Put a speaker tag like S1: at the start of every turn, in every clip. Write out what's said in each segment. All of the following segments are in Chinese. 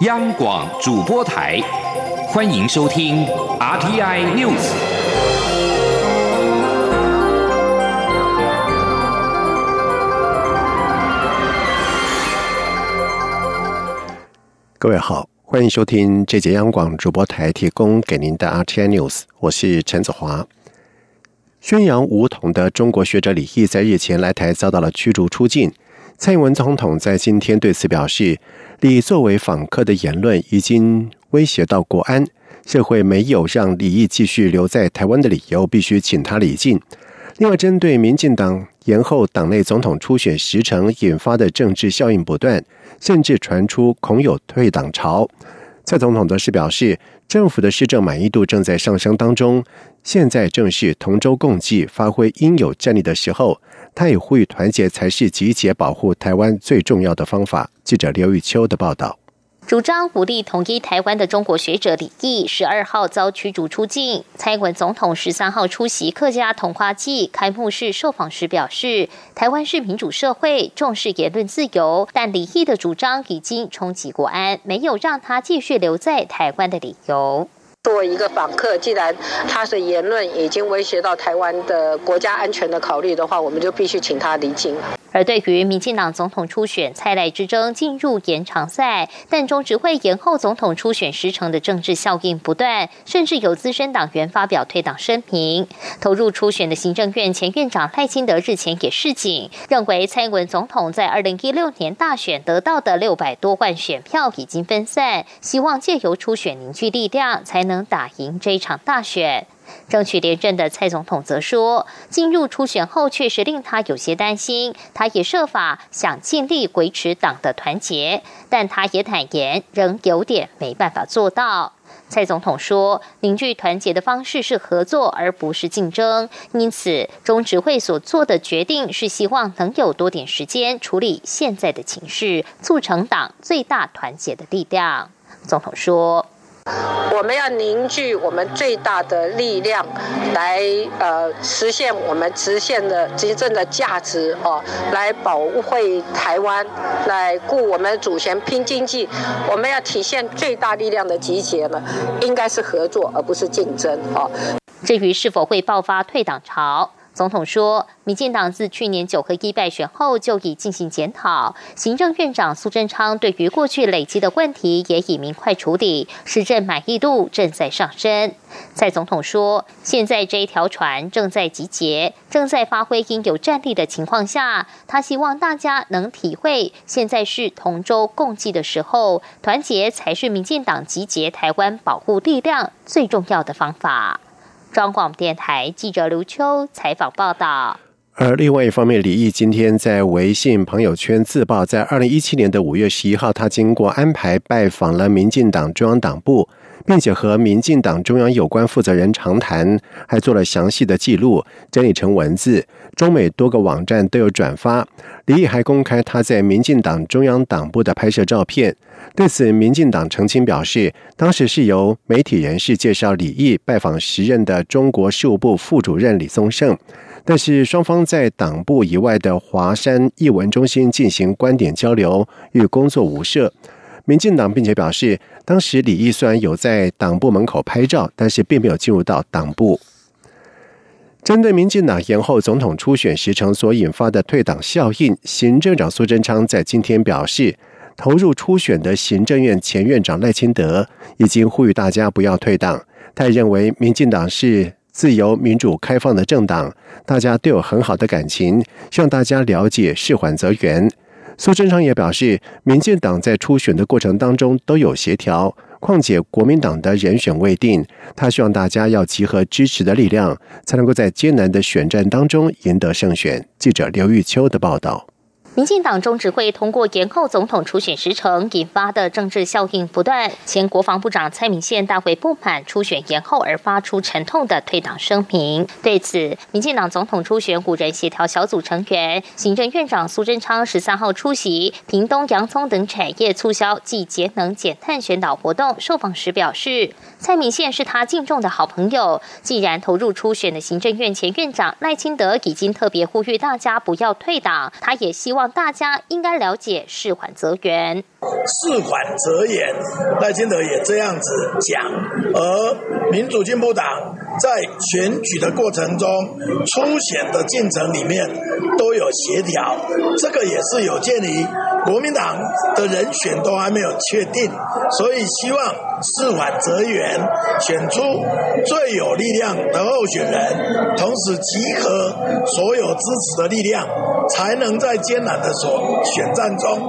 S1: 央广主播台，欢迎收听 RTI News。
S2: 各位好，欢迎收听这节央广主播台提供给您的 RTI News，我是陈子华。宣扬武统的中国学者李毅在日前来台遭到了驱逐出境。蔡英文总统在今天对此表示，李作为访客的言论已经威胁到国安，社会没有让李毅继续留在台湾的理由，必须请他离境。另外，针对民进党延后党内总统初选时程引发的政治效应不断，甚至传出恐有退党潮，蔡总统则是表示，政府的施政满意度正在上升当中，现在正是同舟共济、发挥应有战力的时候。他也呼吁团结才是集结保护台湾最重要的方法。记者刘玉秋的报道。
S3: 主张武力统一台湾的中国学者李毅十二号遭驱逐出境。蔡英文总统十三号出席客家同花季开幕式受访时表示，台湾是民主社会，重视言论自由，但李毅的主张已经冲击国安，没有让他继续留在台湾的理由。
S4: 作为一个访客，既然他的言论已经威胁到台湾的国家安全的考虑的话，我们就必须请他离境。
S3: 而对于民进党总统初选蔡赖之争进入延长赛，但中执会延后总统初选时程的政治效应不断，甚至有资深党员发表退党声明。投入初选的行政院前院长赖清德日前也示警，认为蔡英文总统在二零一六年大选得到的六百多万选票已经分散，希望借由初选凝聚力量，才能打赢这一场大选。争取连任的蔡总统则说，进入初选后确实令他有些担心，他也设法想尽力维持党的团结，但他也坦言仍有点没办法做到。蔡总统说，凝聚团结的方式是合作，而不是竞争，因此中执会所做的决定是希望能有多点时间处理现在的情势，促成党最大团结的力量。总统说。
S4: 我们要凝聚我们最大的力量，来呃实现我们实现的执政的价值哦，来保护台湾，来顾我们主权拼经济。我们要体现最大力量的集结呢，应该是合作而不是竞争哦。
S3: 至于是否会爆发退党潮？总统说，民进党自去年九合一败选后就已进行检讨，行政院长苏贞昌对于过去累积的问题也已明快处理，施政满意度正在上升。蔡总统说，现在这一条船正在集结，正在发挥应有战力的情况下，他希望大家能体会，现在是同舟共济的时候，团结才是民进党集结台湾保护力量最重要的方法。中广电台记者卢秋采访报道。
S2: 而另外一方面，李毅今天在微信朋友圈自曝，在二零一七年的五月十一号，他经过安排拜访了民进党中央党部，并且和民进党中央有关负责人长谈，还做了详细的记录，整理成文字。中美多个网站都有转发。李毅还公开他在民进党中央党部的拍摄照片。对此，民进党澄清表示，当时是由媒体人士介绍李毅拜访时任的中国事务部副主任李宗盛，但是双方在党部以外的华山艺文中心进行观点交流，与工作无涉。民进党并且表示，当时李毅虽然有在党部门口拍照，但是并没有进入到党部。针对民进党延后总统初选时程所引发的退党效应，行政长苏贞昌在今天表示，投入初选的行政院前院长赖清德已经呼吁大家不要退党。他认为民进党是自由、民主、开放的政党，大家都有很好的感情，希望大家了解，事缓则圆。苏贞昌也表示，民进党在初选的过程当中都有协调。况且国民党的人选未定，他希望大家要集合支持的力量，才能够在艰难的选战当中赢得胜选。记者刘玉秋的报道。
S3: 民进党中执会通过延后总统初选时程引发的政治效应不断，前国防部长蔡明宪大会不满初选延后而发出沉痛的退党声明。对此，民进党总统初选五人协调小组成员、行政院长苏贞昌十三号出席屏东洋葱等产业促销暨节能减碳宣导活动，受访时表示，蔡明宪是他敬重的好朋友。既然投入初选的行政院前院长赖清德已经特别呼吁大家不要退党，他也希望。大家应该了解，事缓则圆。
S5: 事缓则圆，赖清德也这样子讲。而民主进步党在选举的过程中，初选的进程里面都有协调，这个也是有鉴于国民党的人选都还没有确定，所以希望事缓则圆，选出最有力量的候选人，同时集合所有支持的力量，才能在艰难的所选战中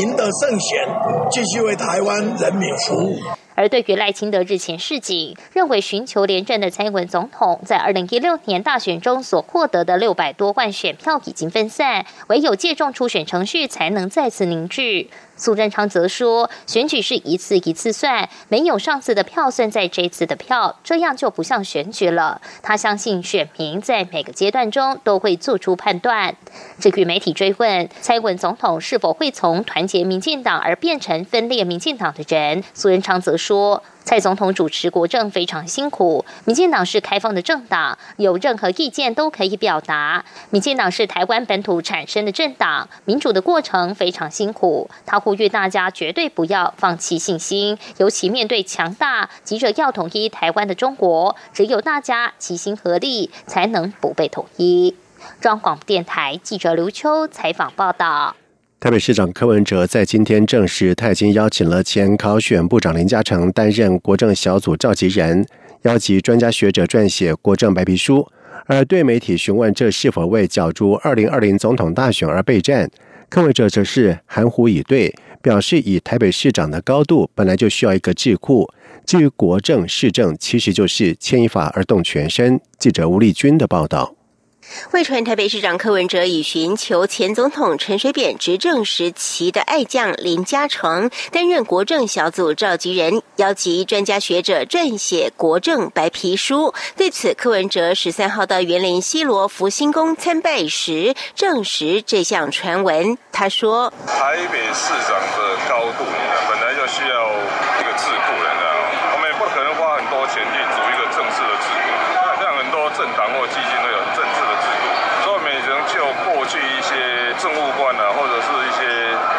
S5: 赢得胜选，继续为台湾人民服务。
S3: 而对于赖清德日前示警，认为寻求连任的蔡英文总统在二零一六年大选中所获得的六百多万选票已经分散，唯有借重初选程序才能再次凝聚。苏贞昌则说，选举是一次一次算，没有上次的票算在这次的票，这样就不像选举了。他相信选民在每个阶段中都会做出判断。至于媒体追问蔡英文总统是否会从团结民进党而变成分裂民进党的人，苏贞昌则说。说蔡总统主持国政非常辛苦。民进党是开放的政党，有任何意见都可以表达。民进党是台湾本土产生的政党，民主的过程非常辛苦。他呼吁大家绝对不要放弃信心，尤其面对强大、急着要统一台湾的中国，只有大家齐心合力，才能不被统一。中央广播电台记者刘秋采访报道。
S2: 台北市长柯文哲在今天证实，他已经邀请了前考选部长林嘉诚担任国政小组召集人，邀集专家学者撰写国政白皮书。而对媒体询问这是否为角逐二零二零总统大选而备战，柯文哲则是含糊以对，表示以台北市长的高度，本来就需要一个智库。至于国政市政，其实就是牵一发而动全身。记者吴丽君的报道。
S6: 汇传台北市长柯文哲已寻求前总统陈水扁执政时期的爱将林嘉诚担任国政小组召集人，邀集专家学者撰写国政白皮书。对此，柯文哲十三号到园林西罗福星宫参拜时，证实这项传闻。他说：“
S7: 台北市长高度本来就需要一个智库的，我们也不可能花很多钱去组一个正式的智库。那像很多政党或基金都有。”过去一些政务官啊，或者是一些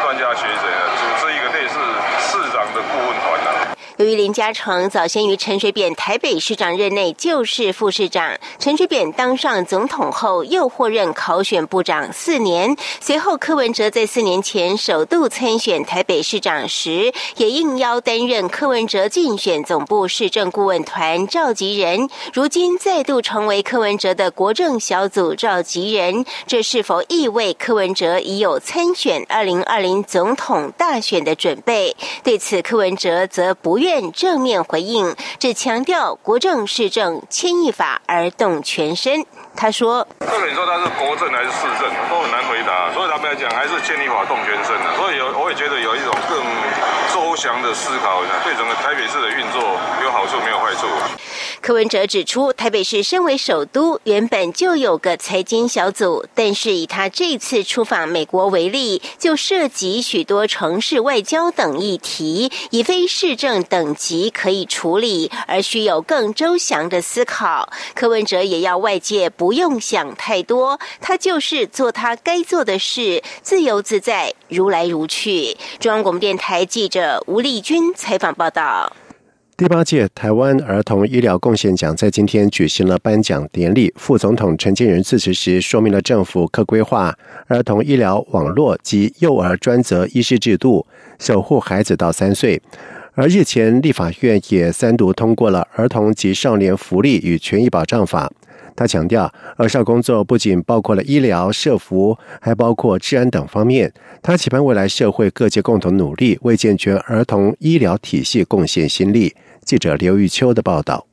S7: 专家学者，组织一个类似市长的顾问团啊。
S6: 由于林嘉诚早先于陈水扁台北市长任内就是副市长，陈水扁当上总统后又获任考选部长四年。随后柯文哲在四年前首度参选台北市长时，也应邀担任柯文哲竞选总部市政顾问团召集人。如今再度成为柯文哲的国政小组召集人，这是否意味柯文哲已有参选二零二零总统大选的准备？对此，柯文哲则不愿。正面回应，只强调国政市政牵一发而动全身。他说：“
S7: 这个你说他是国政还是市政，都很难回答。所以他们来讲，还是牵一发动全身的。所以有，我也觉得有一种更周详的思考，对整个台北市的运作有好处，没有坏处。”
S6: 柯文哲指出，台北市身为首都，原本就有个财经小组，但是以他这次出访美国为例，就涉及许多城市外交等议题，以非市政等级可以处理，而需有更周详的思考。柯文哲也要外界不用想太多，他就是做他该做的事，自由自在，如来如去。中央广播电台记者吴丽君采访报道。
S2: 第八届台湾儿童医疗贡献奖在今天举行了颁奖典礼。副总统陈建仁致辞时说明了政府可规划儿童医疗网络及幼儿专责医师制度，守护孩子到三岁。而日前立法院也三读通过了《儿童及少年福利与权益保障法》。他强调，儿少工作不仅包括了医疗、社福，还包括治安等方面。他期盼未来社会各界共同努力，为健全儿童医疗体系贡献心力。记者刘玉秋的报道。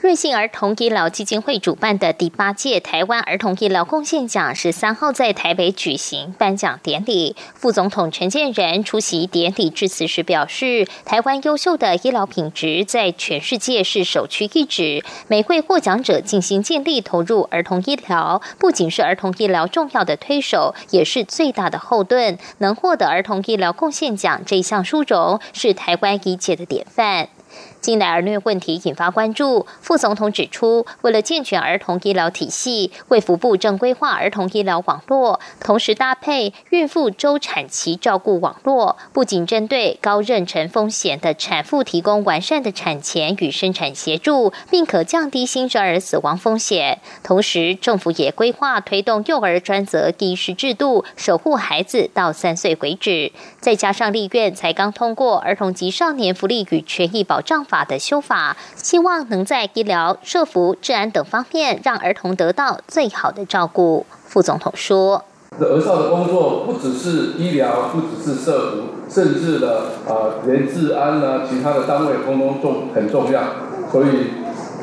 S3: 瑞幸儿童医疗基金会主办的第八届台湾儿童医疗贡献奖十三号在台北举行颁奖典礼。副总统陈建仁出席典礼致辞时表示，台湾优秀的医疗品质在全世界是首屈一指。每位获奖者尽心尽力投入儿童医疗，不仅是儿童医疗重要的推手，也是最大的后盾。能获得儿童医疗贡献奖这项殊荣，是台湾一届的典范。近来儿虐问题引发关注，副总统指出，为了健全儿童医疗体系，卫福部正规划儿童医疗网络，同时搭配孕妇周产期照顾网络，不仅针对高妊娠风险的产妇提供完善的产前与生产协助，并可降低新生儿死亡风险。同时，政府也规划推动幼儿专责医师制度，守护孩子到三岁为止。再加上立院才刚通过《儿童及少年福利与权益保障法》的修法，希望能在医疗、社福、治安等方面让儿童得到最好的照顾。副总统说：“
S8: 这儿少的工作不只是医疗，不只是社福，甚至呢，啊，连治安呢，其他的单位通通重很重要。所以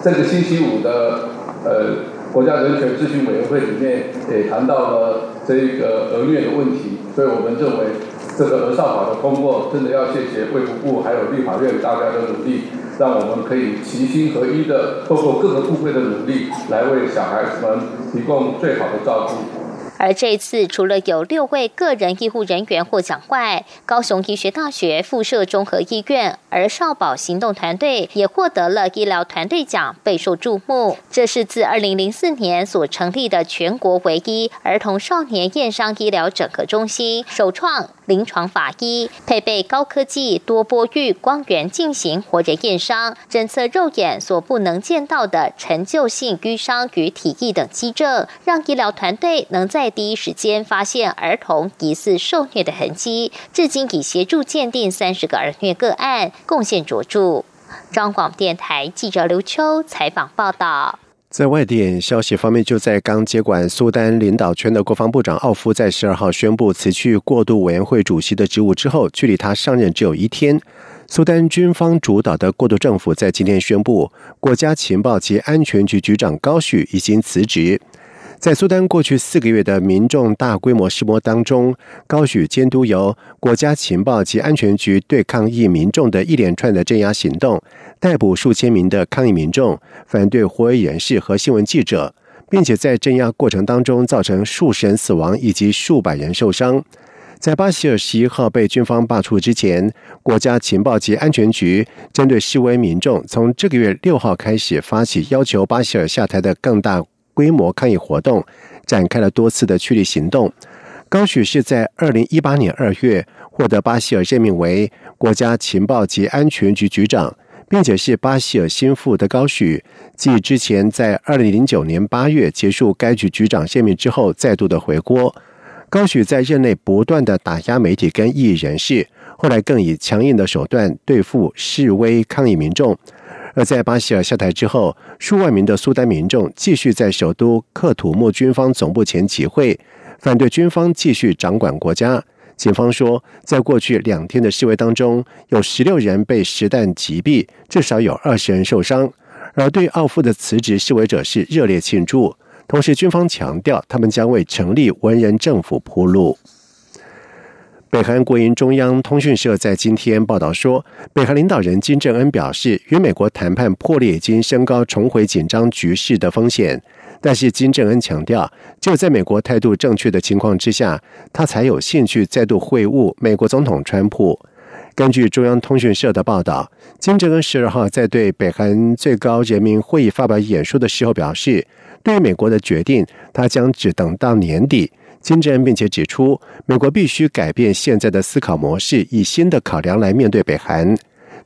S8: 这个星期五的呃。”国家人权咨询委员会里面也谈到了这个儿虐的问题，所以我们认为这个儿少法的通过，真的要谢谢卫福部还有立法院大家的努力，让我们可以齐心合一的，透过各个部会的努力，来为小孩子们提供最好的照顾。
S3: 而这次，除了有六位个人医护人员获奖外，高雄医学大学附设综合医院儿少保行动团队也获得了医疗团队奖，备受注目。这是自二零零四年所成立的全国唯一儿童少年验伤医疗整合中心，首创。临床法医配备高科技多波域光源进行活人验伤，侦测肉眼所不能见到的陈旧性淤伤与体液等基症，让医疗团队能在第一时间发现儿童疑似受虐的痕迹。至今已协助鉴定三十个儿虐个案，贡献卓著。中广电台记者刘秋采访报道。
S2: 在外电消息方面，就在刚接管苏丹领导权的国防部长奥夫在十二号宣布辞去过渡委员会主席的职务之后，距离他上任只有一天，苏丹军方主导的过渡政府在今天宣布，国家情报及安全局局长高旭已经辞职。在苏丹过去四个月的民众大规模示威当中，高许监督由国家情报及安全局对抗议民众的一连串的镇压行动，逮捕数千名的抗议民众、反对活跃人士和新闻记者，并且在镇压过程当中造成数十人死亡以及数百人受伤。在巴希尔十一号被军方罢黜之前，国家情报及安全局针对示威民众，从这个月六号开始发起要求巴希尔下台的更大。规模抗议活动展开了多次的驱离行动。高许是在二零一八年二月获得巴希尔任命为国家情报及安全局局长，并且是巴希尔心腹的高许，继之前在二零零九年八月结束该局局长任命之后，再度的回国。高许在任内不断的打压媒体跟异议人士，后来更以强硬的手段对付示威抗议民众。而在巴希尔下台之后，数万名的苏丹民众继续在首都克土木军方总部前集会，反对军方继续掌管国家。警方说，在过去两天的示威当中，有十六人被实弹击毙，至少有二十人受伤。而对奥夫的辞职，示威者是热烈庆祝，同时军方强调，他们将为成立文人政府铺路。北韩国营中央通讯社在今天报道说，北韩领导人金正恩表示，与美国谈判破裂已经升高重回紧张局势的风险。但是金正恩强调，只有在美国态度正确的情况之下，他才有兴趣再度会晤美国总统川普。根据中央通讯社的报道，金正恩十二号在对北韩最高人民会议发表演说的时候表示，对于美国的决定，他将只等到年底。金正恩并且指出，美国必须改变现在的思考模式，以新的考量来面对北韩。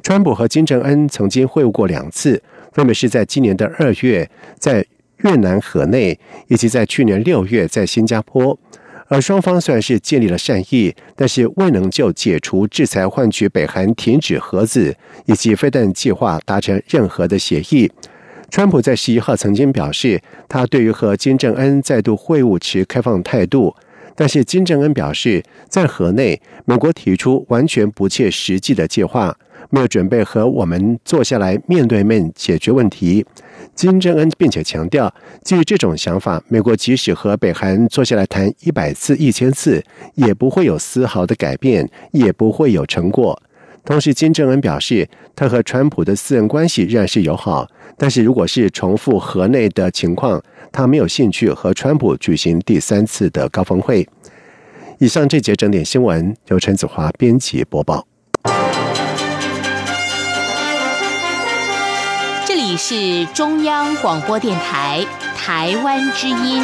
S2: 川普和金正恩曾经会晤过两次，分别是在今年的二月在越南河内，以及在去年六月在新加坡。而双方虽然是建立了善意，但是未能就解除制裁、换取北韩停止核子以及飞弹计划达成任何的协议。川普在十一号曾经表示，他对于和金正恩再度会晤持开放态度。但是金正恩表示，在河内，美国提出完全不切实际的计划，没有准备和我们坐下来面对面解决问题。金正恩并且强调，基于这种想法，美国即使和北韩坐下来谈一百次、一千次，也不会有丝毫的改变，也不会有成果。同时，金正恩表示，他和川普的私人关系仍然是友好，但是如果是重复河内的情况，他没有兴趣和川普举行第三次的高峰会。以上这节整点新闻由陈子华编辑播报。
S9: 这里是中央广播电台台湾之音。